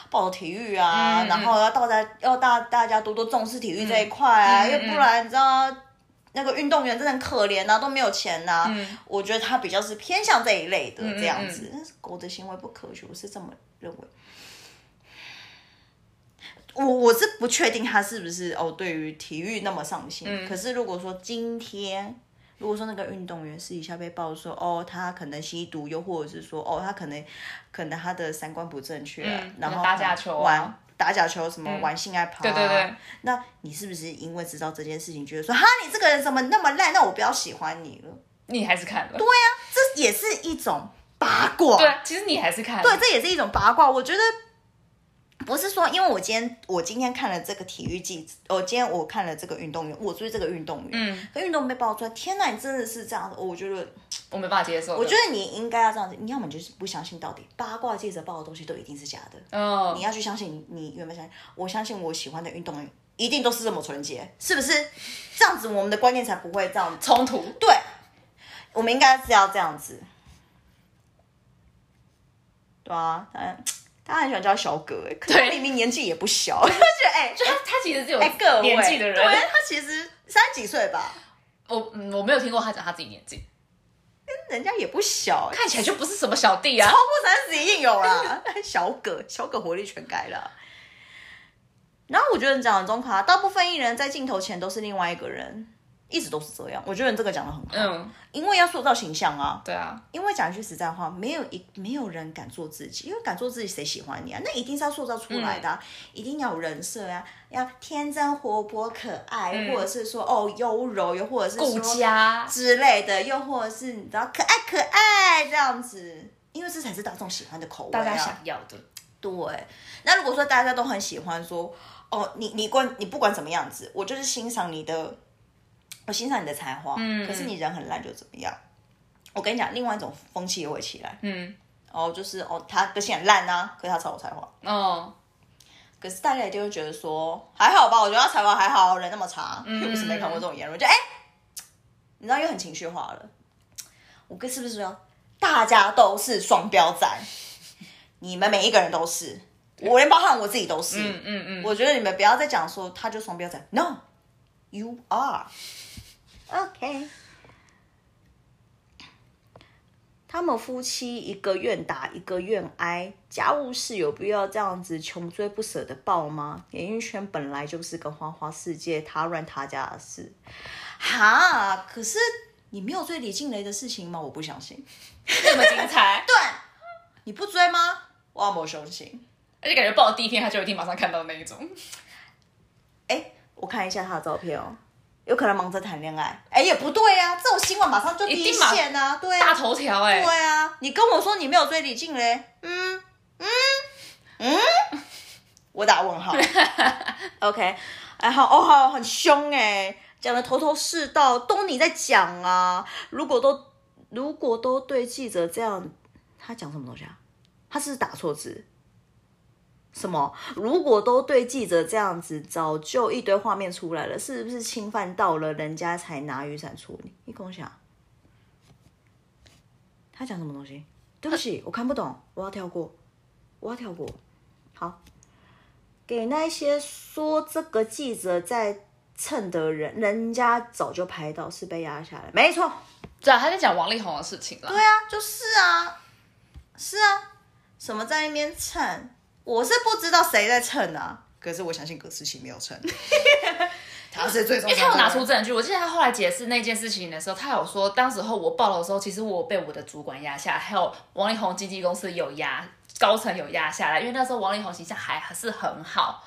报体育啊，然后要大家要大大家多多重视体育这一块啊，因为不然你知道。那个运动员真的很可怜呐，都没有钱呐。我觉得他比较是偏向这一类的这样子，但是狗的行为不可取，我是这么认为。我我是不确定他是不是哦，对于体育那么上心。可是如果说今天，如果说那个运动员私底下被爆说哦，他可能吸毒，又或者是说哦，他可能可能他的三观不正确，然后打假球玩打假球什么玩性爱跑，对对对，那你是不是因为知道这件事情，觉得说哈，你这个人怎么那么烂，那我不要喜欢你了？你还是看了？对呀，这也是一种八卦。对，其实你还是看了。对，这也是一种八卦。我觉得。不是说，因为我今天我今天看了这个体育记者，哦，今天我看了这个运动员，我追这个运动员，嗯，可运动被爆出来，天哪，你真的是这样子，我觉得我没办法接受。我觉得你应该要这样子，你要么就是不相信到底八卦记者报的东西都一定是假的，哦，你要去相信你原本相信，我相信我喜欢的运动员一定都是这么纯洁，是不是？这样子我们的观念才不会这样冲突。对，我们应该是要这样子，对啊，嗯。他很喜欢叫小哥，哎，可明明年纪也不小，就觉得哎，[laughs] 他他其实是有年纪的人，对，他其实三十几岁吧。我嗯，我没有听过他讲他自己年纪，人家也不小，看起来就不是什么小弟啊，超过三十一定有啦。[laughs] 小葛，小葛活力全开了。然后我觉得你讲的中卡，大部分艺人在镜头前都是另外一个人。一直都是这样，我觉得你这个讲的很好，嗯，因为要塑造形象啊，对啊，因为讲一句实在话，没有一没有人敢做自己，因为敢做自己谁喜欢你啊？那一定是要塑造出来的，一定要有人设呀，要天真活泼可爱，或者是说哦优柔，又或者是顾家。之类的，又或者是你知道可爱可爱这样子，因为这才是大众喜欢的口味，大家想要的。对，那如果说大家都很喜欢说哦，你你管你不管怎么样子，我就是欣赏你的。我欣赏你的才华，可是你人很烂就怎么样？我跟你讲，另外一种风气也会起来。嗯，哦，就是哦，他个性很烂呐，可是他超有才华。哦，可是大家一定会觉得说，还好吧？我觉得他才华还好，人那么差，[laughs] 又不是没看过这种言论。就哎，你知道又很情绪化了。我跟是不是说，大家都是双标仔？你们每一个人都是，我连包含我自己都是。嗯嗯嗯。我觉得你们不要再讲说他就双标仔，No，you are。OK，他们夫妻一个愿打一个愿挨，家务事有必要这样子穷追不舍的报吗？演艺圈本来就是个花花世界，他乱他家的事，哈！可是你没有追李静蕾的事情吗？我不相信，这么精彩。[laughs] 对，你不追吗？我没雄心，而且感觉报第一天他就一定马上看到那一种。哎，我看一下他的照片哦。有可能忙着谈恋爱，哎，也不对啊，这种新闻马上就第一线啊，对，大头条哎，对啊，你跟我说你没有追李静嘞，嗯嗯嗯，我打问号，[laughs] OK，哎好哦好很凶哎，讲的头头是道，都你在讲啊，如果都如果都对记者这样，他讲什么东西啊？他是打错字。什么？如果都对记者这样子，早就一堆画面出来了，是不是侵犯到了人家才拿雨伞处理？你跟我讲，他讲什么东西？对不起，我看不懂，我要跳过，我要跳过。好，给那些说这个记者在蹭的人，人家早就拍到，是被压下来，没错。对啊，他在讲王力宏的事情了。对啊，就是啊，是啊，什么在那边蹭？我是不知道谁在蹭啊，可是我相信葛思琪没有蹭，[laughs] 他是最重要因为他有拿出证据。我记得他后来解释那件事情的时候，他有说，当时候我报的时候，其实我被我的主管压下，还有王力宏经纪公司有压，高层有压下来，因为那时候王力宏形象还是很好。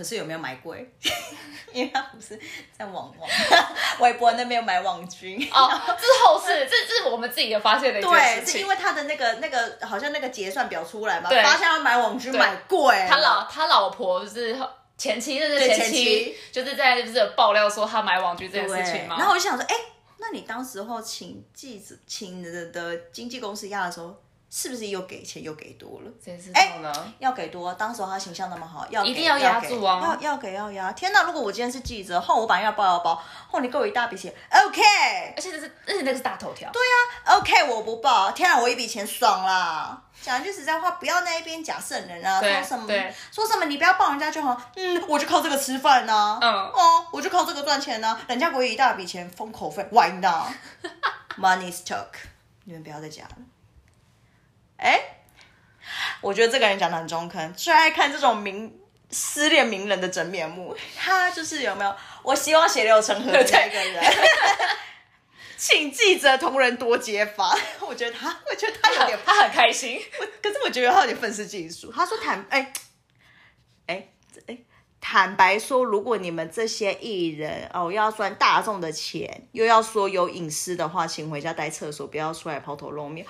可是有没有买贵？[laughs] 因为他不是在网网 [laughs] 微博那边买网军哦，[laughs] 这是后事，这这是我们自己的发现的一件事情。是因为他的那个那个好像那个结算表出来嘛，发现要买网军买贵。他老他老婆是前妻，就是前妻，就是在就是爆料说他买网军这件事情嘛。然后我就想说，哎，那你当时候请记者请的的经纪公司压的时候，是不是又给钱又给多了？谁知道呢？要给多，当时候他形象那么好，要一定要压住啊要要给要压。天哪！如果我今天是记者，后我把人要包要包，后你给我一大笔钱，OK，而且这是而且那个是大头条，对啊，OK，我不报。天啊，我一笔钱爽啦！讲句实在话，不要那一边假圣人啊，对说什么对说什么你不要报人家就好，嗯，我就靠这个吃饭呐、嗯哦，我就靠这个赚钱呐、人家给我一大笔钱封口费，Why not？Money's talk，你们不要再讲了。哎，我觉得这个人讲的很中肯，最爱看这种名失恋名人的真面目。他就是有没有？我希望血流成河的那个人。[laughs] 请记者同仁多揭发，[laughs] 我觉得他，我觉得他有点他很开心。我可是我觉得他有点愤世嫉俗。他说坦哎哎哎，坦白说，如果你们这些艺人哦要赚大众的钱，又要说有隐私的话，请回家待厕所，不要出来抛头露面。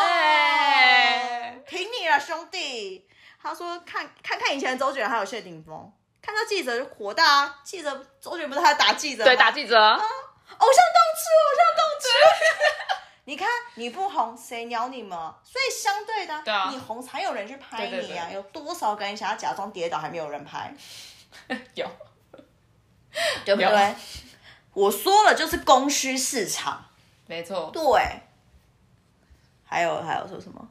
哎挺你了，兄弟。他说看看看以前的周杰伦还有谢霆锋，看到记者就火大啊！记者周杰伦不是还打记者？对，打记者，偶像动吃，偶像动吃。你看你不红，谁鸟你们？所以相对的，对啊你红才有人去拍你啊！对对对有多少个人想要假装跌倒，还没有人拍，[laughs] 有对不对？我说了，就是供需市场。没错，对，还有还有说什么？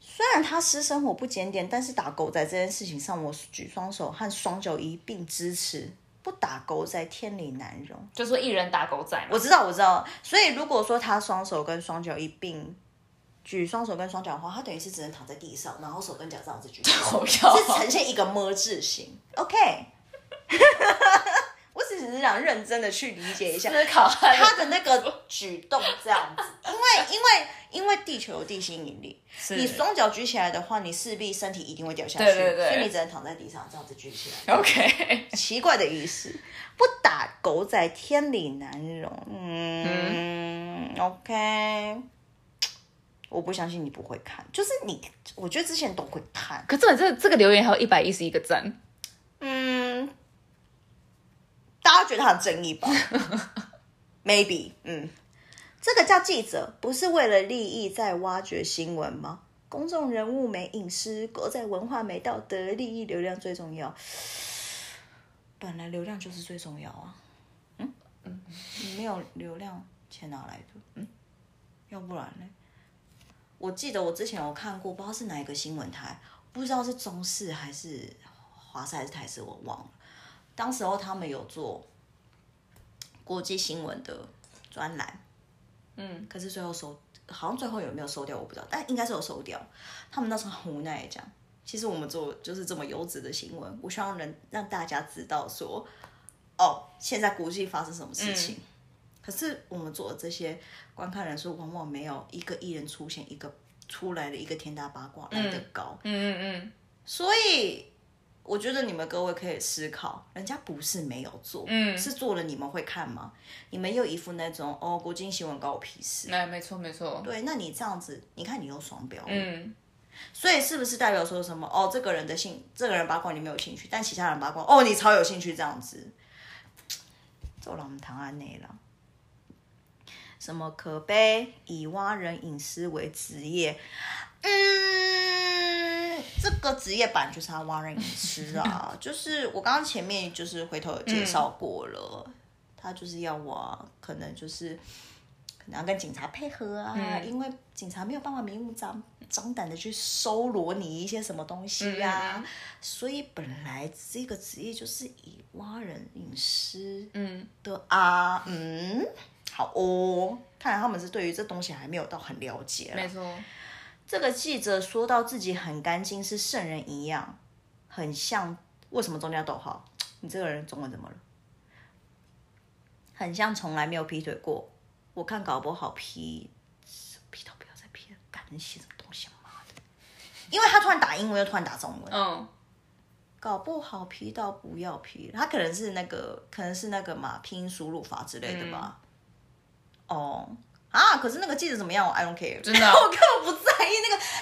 虽然他私生活不检点，但是打狗仔这件事情上，我举双手和双脚一并支持。不打狗仔，天理难容。就说一人打狗仔嘛我，知道，我知道。所以如果说他双手跟双脚一并举双手跟双脚的话，他等于是只能躺在地上，然后手跟脚这样子举，[laughs] 是呈现一个么字形。OK，我只是想认真的去理解一下思考他他的那个举动这样子，因为因为因为地球有地心引力，你双脚举起来的话，你势必身体一定会掉下去，对对对所以你只能躺在地上这样子举起来。OK，[laughs] 奇怪的意思，不打狗仔天理难容。嗯 o k 我不相信你不会看，就是你，我觉得之前都会看。可这这这个留言还有一百一十一个赞，嗯，大家觉得他很正义吧？[laughs] Maybe，嗯，这个叫记者，不是为了利益在挖掘新闻吗？公众人物没隐私，国在文化没道德，利益流量最重要。[sighs] 本来流量就是最重要啊。嗯嗯，你没有流量，钱哪来的？嗯，要不然呢？我记得我之前有看过，不知道是哪一个新闻台，不知道是中视还是华视还是台视，我忘了。当时候他们有做国际新闻的专栏，嗯，可是最后收，好像最后有没有收掉我不知道，但应该是有收掉。他们那时候很无奈的讲，其实我们做就是这么优质的新闻，我希望能让大家知道说，哦，现在国际发生什么事情。可是我们做的这些观看人数，往往没有一个艺人出现一个出来的一个天大八卦来的高。嗯嗯嗯，所以我觉得你们各位可以思考，人家不是没有做，嗯是做了你们会看吗？你们又一副那种哦，国际新闻关我屁事。哎，没错没错，对，那你这样子，你看你又双标，嗯，所以是不是代表说什么？哦，这个人的兴，这个人八卦你没有兴趣，但其他人八卦，哦，你超有兴趣这样子。走了，我们谈案内了。什么可悲以挖人隐私为职业？嗯，这个职业版就是要挖人隐私啊，[laughs] 就是我刚刚前面就是回头有介绍过了，他就是要我，可能就是可能要跟警察配合啊，因为警察没有办法明目张张胆的去搜罗你一些什么东西呀、所以本来这个职业就是以挖人隐私嗯。的啊，嗯，好哦，看来他们是对于这东西还没有到很了解啦没错，这个记者说到自己很干净，是圣人一样，很像。为什么中间要逗号？你这个人中文怎么了？很像从来没有劈腿过。我看搞不好劈，劈到不要再劈了，干你写什么东西妈的！因为他突然打英文又突然打中文，嗯，搞不好劈到不要劈。他可能是那个，可能是那个嘛拼音输入法之类的吧。哦啊，可是那个记者怎么样？我 I don't care，真的我根本不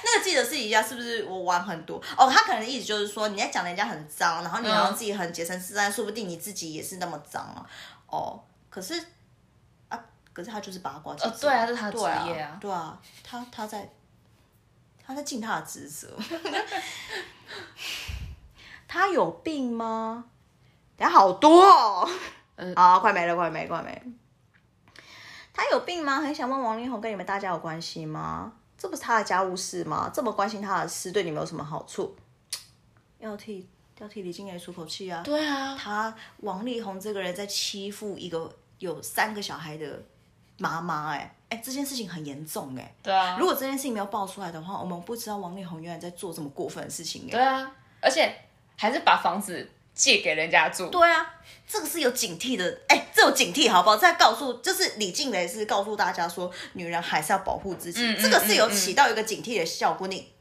那个那个记者私底下是不是我玩很多哦。他可能的意思就是说你在讲人家很脏，然后你好像自己很洁身自爱，说不定你自己也是那么脏啊。哦，可是啊，可是他就是八卦记者。呃对啊这是他职业啊对啊，他他在他在尽他的职责。[laughs] 他有病吗？等下好多哦。嗯啊，快没了，快没了，快没了。他有病吗？很想问王力宏跟你们大家有关系吗？这不是他的家务事吗？这么关心他的事，对你们有什么好处？[tsk] 要替要替李静蕾出口气啊！对啊，他王力宏这个人在欺负一个有三个小孩的妈妈，哎哎，这件事情很严重哎。对啊，如果这件事情没有爆出来的话，我们不知道王力宏原来在做这么过分的事情哎。对啊，而且还是把房子借给人家住。对啊，这个是有警惕的，哎，这有警惕好不好？在告诉，就是李静蕾是告诉大家说，女人还是要保护自己，这个是有起到一个警惕的效果。你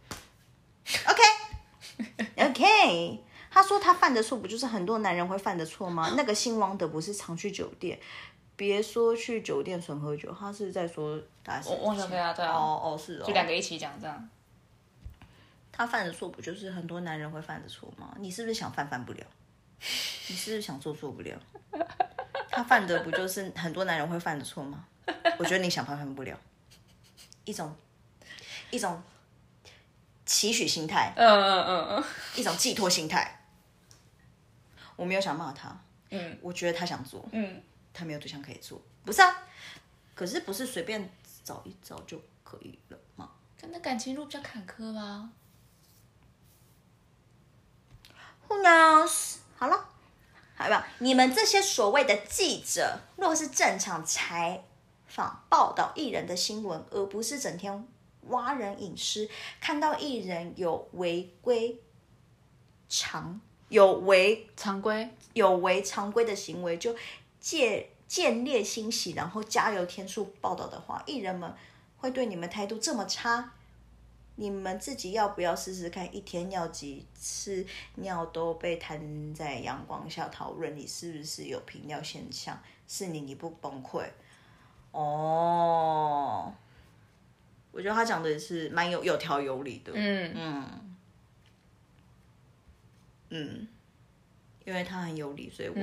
，OK OK，他说他犯的错不就是很多男人会犯的错吗？[gasps] 那个姓汪的不是常去酒店，别说去酒店纯喝酒，他是在说大概是汪小菲啊对啊哦哦是哦，就两个一起讲这样。他犯的错不就是很多男人会犯的错吗？你是不是想犯犯不了？你是不是想做做不了？[laughs] 他犯的不就是很多男人会犯的错吗？我觉得你想犯犯不了，一种一种期许心态，嗯嗯嗯嗯，一种寄托心态。我没有想骂他，嗯，我觉得他想做，嗯，他没有对象可以做，不是啊？可是不是随便找一找就可以了吗？可能感情路比较坎坷吧。Who knows？好了，好吧，你们这些所谓的记者，若是正常采访报道艺人的新闻，而不是整天挖人隐私，看到艺人有违规常有违常规，有违常规的行为，就借见猎欣喜，然后加油添醋报道的话，艺人们会对你们态度这么差？你们自己要不要试试看？一天尿几次尿都被摊在阳光下讨论，你是不是有频尿现象？是你你不崩溃？哦，我觉得他讲的也是蛮有有条有理的。嗯，嗯嗯，因为他很有理，所以我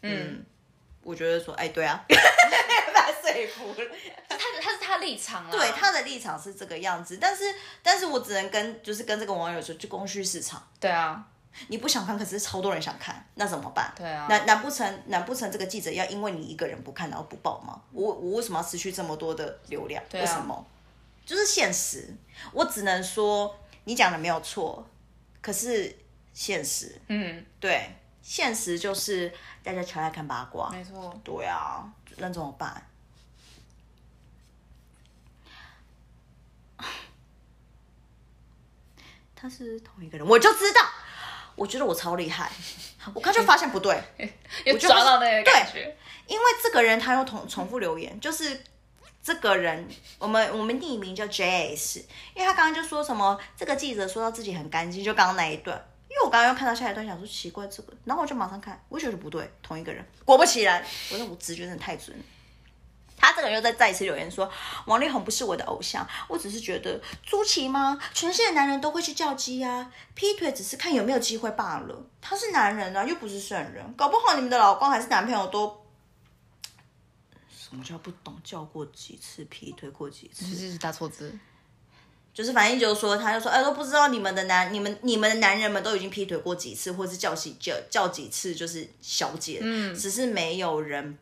嗯我觉得说，哎，对啊，[laughs] 说服了。他他是他立场啊。对他的立场是这个样子，但是但是我只能跟就是跟这个网友说，就供需市场，对啊，你不想看，可是超多人想看，那怎么办？对啊难难不成难不成这个记者要因为你一个人不看然后不报吗？我我为什么要失去这么多的流量？啊为什么？就是现实，我只能说你讲的没有错，可是现实，嗯，对，现实就是大家超爱看八卦，没错。对啊，那怎么办？他是同一个人，我就知道。我觉得我超厉害，[laughs] 我刚就发现不对，[laughs] 我就抓到那个感觉。因为这个人他又重重复留言，就是这个人，我们我们匿名叫 JS，因为他刚刚就说什么这个记者说到自己很干净，就刚刚那一段。因为我刚刚又看到下一段，想说奇怪这个，然后我就马上看，我觉得不对，同一个人。果不其然，我说我直觉真的太准了。他这个人又在再一次留言说，王力宏不是我的偶像，我只是觉得朱奇吗？全世界男人都会去叫鸡啊，劈腿只是看有没有机会罢了。他是男人啊，又不是圣人，搞不好你们的老公还是男朋友都什么叫不懂叫过几次劈腿过几次？这是打错字。就是反正就是说，他就说，哎，都不知道你们的男、你们、你们的男人们都已经劈腿过几次，或是叫几叫叫几次，就是小姐，嗯，只是没有人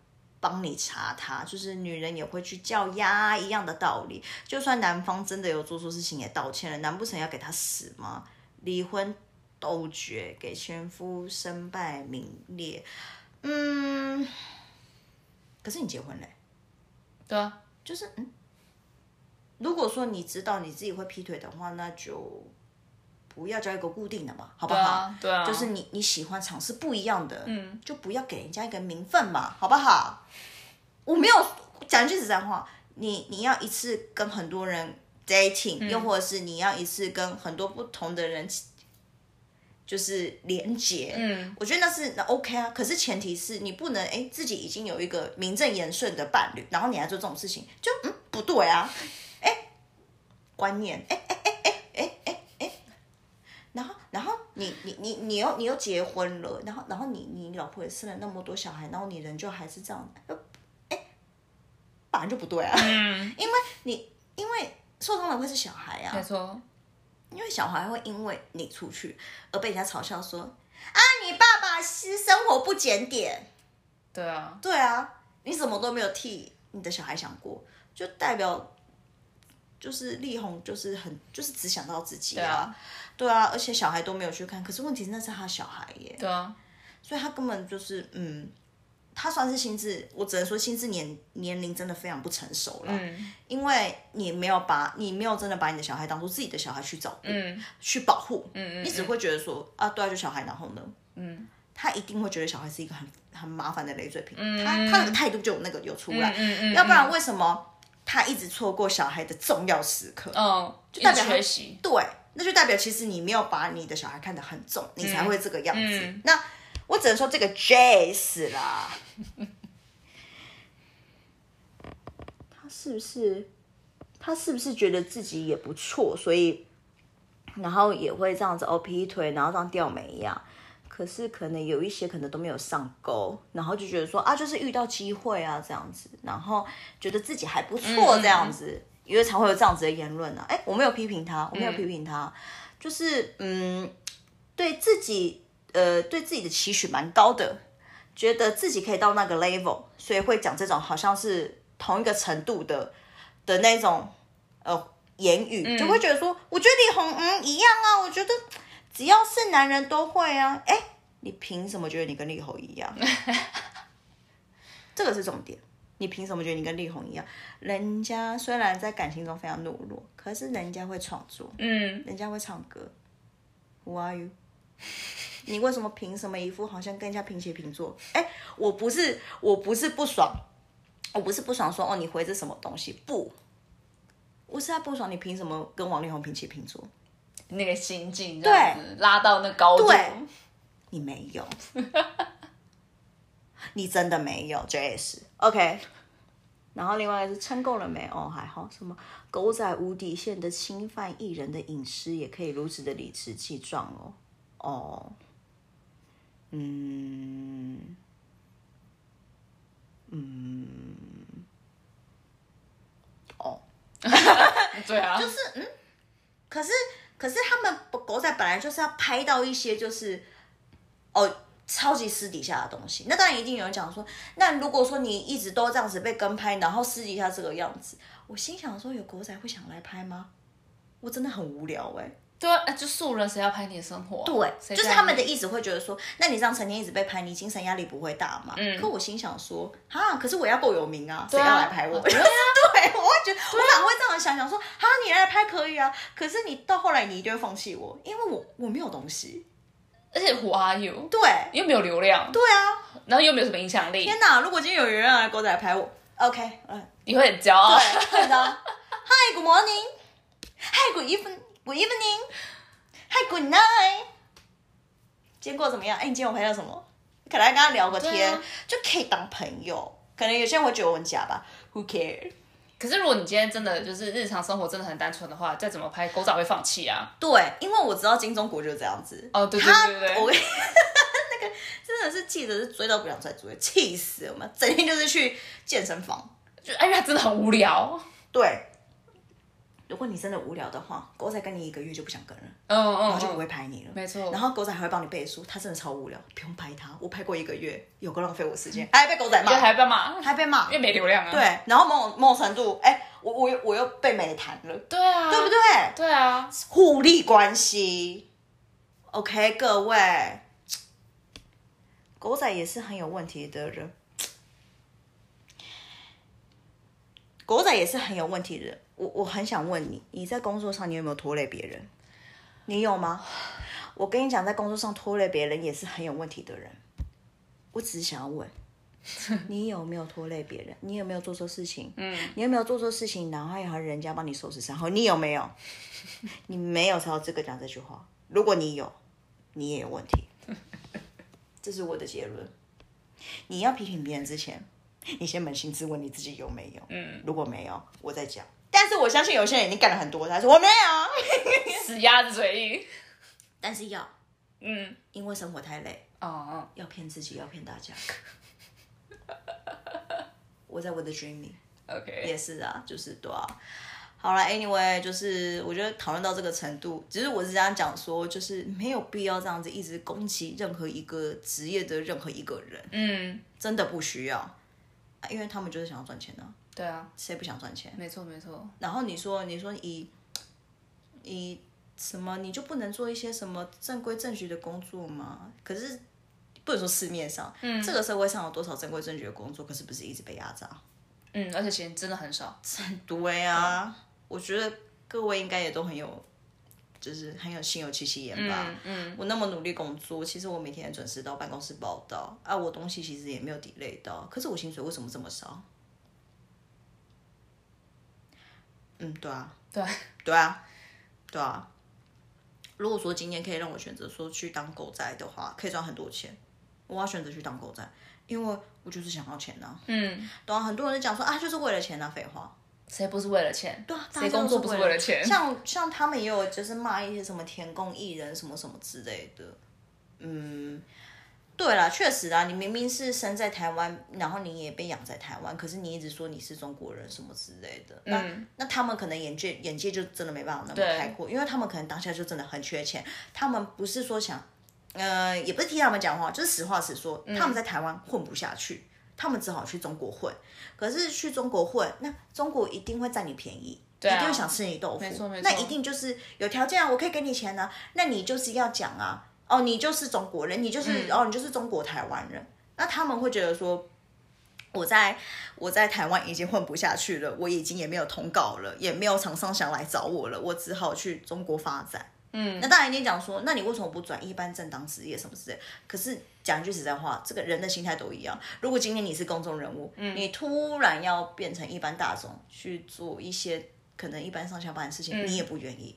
帮你查他，就是女人也会去叫呀一样的道理。就算男方真的有做错事情也道歉了，难不成要给他死吗？离婚斗决，给前夫身败名裂，嗯，可是你结婚嘞、对啊，就是嗯，如果说你知道你自己会劈腿的话，那就不要交一个固定的嘛，好不好？对啊，对啊，就是你你喜欢尝试不一样的，嗯，就不要给人家一个名分嘛，好不好？我没有讲一句实在话，你你要一次跟很多人 dating，、又或者是你要一次跟很多不同的人。就是连结，嗯，我觉得那是那 OK 啊，可是前提是你不能哎自己已经有一个名正言顺的伴侣，然后你还做这种事情，就嗯不对啊，哎，观念，哎哎哎哎，然后然后你你你你又你又结婚了，然后然后你你老婆也生了那么多小孩，然后你人就还是这样，呃哎，把反正就不对啊。[laughs] 因为你因为受伤的会是小孩啊没，错，因为小孩会因为你出去而被人家嘲笑说啊，你爸爸是生活不检点。对啊，对啊，你什么都没有替你的小孩想过，就代表就是力宏就是很就是只想到自己啊，对啊，而且小孩都没有去看，可是问题是那是他小孩耶，对啊，所以他根本就是嗯，他算是心智，我只能说心智年年龄真的非常不成熟了，嗯。因为你没有把你没有真的把你的小孩当做自己的小孩去照顾，嗯。去保护，嗯嗯，你只会觉得说啊，对啊，就小孩，然后呢，嗯。他一定会觉得小孩是一个很很麻烦的累赘品，嗯。他他的态度就有那个有出来，嗯嗯，要不然为什么他一直错过小孩的重要时刻？嗯，就代表他缺席，对，那就代表其实你没有把你的小孩看得很重，你才会这个样子。嗯那我只能说这个 J 死啦，[laughs] 他是不是他是不是觉得自己也不错，所以然后也会这样子哦劈腿，然后这样吊眉一样。可是可能有一些可能都没有上钩，然后就觉得说啊，就是遇到机会啊这样子，然后觉得自己还不错这样子，因为才会有这样子的言论啊。哎，我没有批评他，我没有批评他，就是嗯，对自己呃对自己的期许蛮高的，觉得自己可以到那个 level，所以会讲这种好像是同一个程度的的那种呃言语，就会觉得说，我觉得你红嗯一样啊，我觉得只要是男人都会啊，哎，你凭什么觉得你跟力宏一样？[laughs] 这个是重点。你凭什么觉得你跟力宏一样？人家虽然在感情中非常懦弱，可是人家会创作，嗯，人家会唱歌。Who are you？你为什么凭什么一副好像跟人家平起平坐？哎，我不是，我不是不爽，我不是不爽说哦你回这什么东西？不，我是在不爽你凭什么跟王力宏平起平坐？那个心境对拉到那高度，对你没有，[laughs] 你真的没有，JS。OK。然后另外一个是撑够了没？哦，还好。什么狗仔无底线的侵犯艺人的隐私，也可以如此的理直气壮哦。哦，嗯，嗯，哦。[laughs] 对啊，就是嗯，可是可是他们狗仔本来就是要拍到一些就是哦超级私底下的东西，那当然一定有人讲说，那如果说你一直都这样子被跟拍，然后私底下这个样子，我心想说有狗仔会想来拍吗？我真的很无聊哎、对啊，就素人谁要拍你的生活啊？对，就是他们的意意思会觉得说，那你这样成天一直被拍，你精神压力不会大吗？嗯。可我心想说，哈，可是我要够有名啊，谁啊要来拍我？[laughs] 对啊 [laughs] 对，我会觉得，我反而会这样想想说，哈，你来拍可以啊，可是你到后来你一定会放弃我，因为我我没有东西。而且 Who are you？对，又没有流量，对啊，然后又没有什么影响力，天哪！如果今天有人来狗仔拍我，OK，嗯，你会很骄傲。对，看到，[laughs] Hi，Good morning，Hi，Good evening，Good evening，Hi Good night。今天过得怎么样？哎、你今天有拍到什么？可能跟他聊个天，啊就可以当朋友。可能有些人会觉得我很假吧，Who care？可是如果你今天真的就是日常生活真的很单纯的话，再怎么拍，狗早会放弃啊。对，因为我知道金钟国就是这样子。哦对对他对对对我跟 [laughs] 那个真的是记得是追到不想再追，气死我们！整天就是去健身房。就哎呀，真的很无聊。对，如果你真的无聊的话，狗仔跟你一个月就不想跟了，嗯嗯然后就不嗯，会拍你了。没错。然后狗仔还会帮你背书，他真的超无聊，不用拍他，我拍过一个月，有个浪费我时间，还 [laughs] 被狗仔就骂，还被骂，还被骂因。为没流量啊。对，然后某种某种程度，哎，我我又我又被美谈了，对啊，对不？对？对啊，互利关系，OK，各位，狗仔也是很有问题的人，狗仔也是很有问题的人。我我很想问你，你在工作上你有没有拖累别人？你有吗？我跟你讲，在工作上拖累别人也是很有问题的人。我只是想要问，[laughs] 你有没有拖累别人？你有没有做错事情？嗯，你有没有做错事情，然后还有人家帮你收拾善后？你有没有？[laughs] 你没有才有资格讲这句话。如果你有，你也有问题。[laughs] 这是我的结论。你要批评别人之前，你先扪心自问你自己有没有。嗯，如果没有，我再讲。但是我相信有些人已经干了很多，他说我没有，[laughs] 死鸭子嘴硬。但是要嗯，因为生活太累，哦哦，要骗自己，要骗大家。我在我的 dreaming，OK，也是啊，就是对啊。好了，Anyway，就是我觉得讨论到这个程度，只是我是这样讲说，就是没有必要这样子一直攻击任何一个职业的任何一个人，嗯，真的不需要，啊因为他们就是想要赚钱呢、对啊，谁不想赚钱？没错没错，然后你说，你说以以什么，你就不能做一些什么正规正矩的工作吗？可是不能说市面上，嗯，这个社会上有多少正规正矩的工作，可是不是一直被压榨？嗯，而且钱真的很少，对啊，我觉得各位应该也都很有，就是很有心有戚戚焉吧。嗯嗯，我那么努力工作，其实我每天准时到办公室报道，啊，我东西其实也没有 delay 到，可是我薪水为什么这么少？嗯，对啊，对，对啊，对啊。如果说今天可以让我选择说去当狗仔的话，可以赚很多钱，我要选择去当狗仔，因为我就是想要钱呐、嗯，对啊，很多人就讲说啊，就是为了钱啊，废话。谁不是为了钱？对啊，谁工作不是为了钱？像像他们也有就是骂一些什么田工艺人什么什么之类的。嗯，对啦，确实啊，你明明是生在台湾，然后你也被养在台湾，可是你一直说你是中国人什么之类的。那、那他们可能眼界眼界就真的没办法那么对开阔，因为他们可能当下就真的很缺钱，他们不是说想，呃，也不是替他们讲话，就是实话实说，他们在台湾混不下去。他们只好去中国混，可是去中国混，那中国一定会占你便宜，啊一定会想吃你豆腐，那一定就是有条件啊，我可以给你钱啊，那你就是要讲啊，哦，你就是中国人，你就是、哦，你就是中国台湾人，那他们会觉得说。我在我在台湾已经混不下去了，我已经也没有通告了，也没有厂商想来找我了，我只好去中国发展。嗯，那当然你讲说，那你为什么不转一般正当职业什么之类？可是讲一句实在话，这个人的心态都一样。如果今天你是公众人物，你突然要变成一般大众去做一些可能一般上下班的事情，你也不愿意，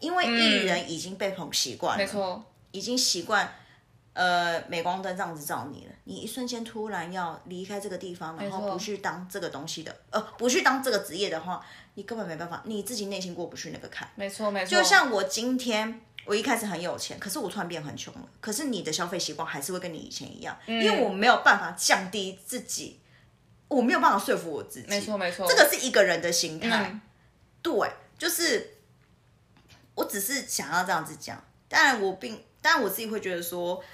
因为艺人已经被捧习惯了，没错，已经习惯。呃，镁光灯这样子照你了，你一瞬间突然要离开这个地方，然后不去当这个东西的，呃，不去当这个职业的话，你根本没办法，你自己内心过不去那个坎。没错没错。就像我今天，我一开始很有钱，可是我突然变很穷了，可是你的消费习惯还是会跟你以前一样，因为我没有办法降低自己，我没有办法说服我自己。没错没错，这个是一个人的心态。嗯对，就是我只是想要这样子讲，当然我并，当然我自己会觉得说，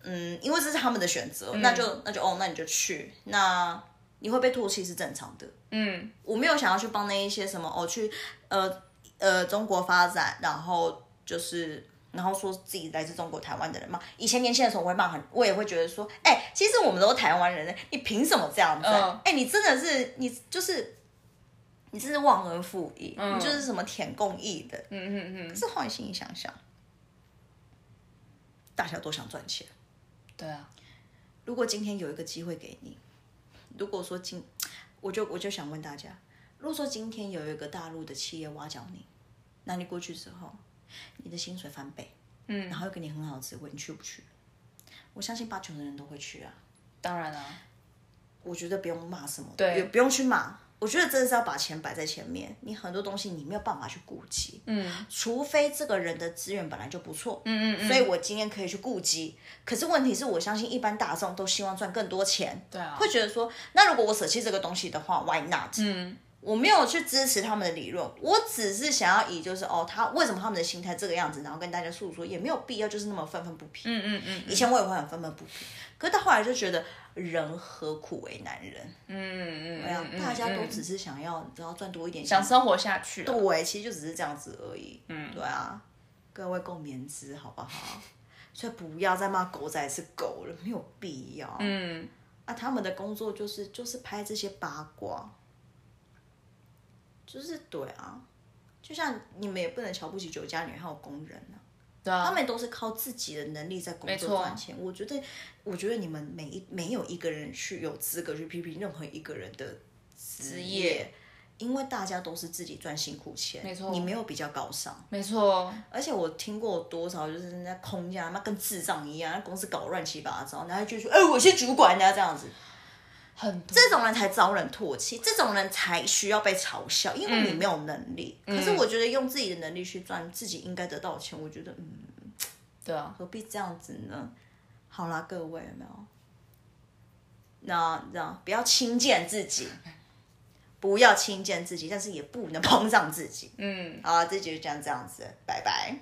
嗯，因为这是他们的选择，那就那就哦，那你就去，那你会被唾弃是正常的。嗯，我没有想要去帮那一些什么哦，去呃呃中国发展，然后就是。然后说自己来自中国台湾的人嘛，以前年轻的时候我会骂很，我也会觉得说，哎、其实我们都是台湾人呢，你凭什么这样子、啊？哎、你真的是你就是你真是忘恩负义，你就是什么舔共义的。嗯嗯嗯，可是后来心里想想，大家都想赚钱。对啊，如果今天有一个机会给你，如果说今，我就我就想问大家，如果说今天有一个大陆的企业挖角你，那你过去之后，你的薪水翻倍，嗯，然后又给你很好的职位，你去不去？我相信八九的人都会去啊。当然啊，我觉得不用骂什么，对也不用去骂。我觉得真的是要把钱摆在前面，你很多东西你没有办法去顾及，嗯，除非这个人的资源本来就不错，嗯嗯所以我今天可以去顾及。可是问题是我相信一般大众都希望赚更多钱，对啊，会觉得说，那如果我舍弃这个东西的话，Why not？嗯，我没有去支持他们的理论，我只是想要以就是哦，他为什么他们的心态这个样子，然后跟大家诉说，也没有必要就是那么愤愤不平。嗯嗯嗯，以前我也会很愤愤不平，可是到后来就觉得人何苦为难人？嗯嗯大家都嗯只是想要只要赚多一点钱，想生活下去了，对，其实就只是这样子而已。嗯，对啊，各位共勉之好不好？[laughs] 所以不要再骂狗仔是狗了，没有必要。嗯，啊，他们的工作就是就是拍这些八卦，就是对啊，就像你们也不能瞧不起酒家女还有工人啊，对啊，他们都是靠自己的能力在工作错赚钱。我觉得，我觉得你们每一没有一个人去有资格去批评任何一个人的职业。因为大家都是自己赚辛苦钱，没错你没有比较高尚。没错，而且我听过多少就是人家空架，妈跟智障一样，那公司搞乱七八糟，然后就说，哎、我是主管的这样子，很多这种人才招人唾弃，这种人才需要被嘲笑，因为你没有能力。可是我觉得用自己的能力去赚自己应该得到的钱，我觉得嗯，对啊，何必这样子呢？好啦，各位有没有？那这样不要轻贱自己。不要轻贱自己，但是也不能 [laughs] 膨胀自己。嗯，好，这集就这样这样子，拜拜。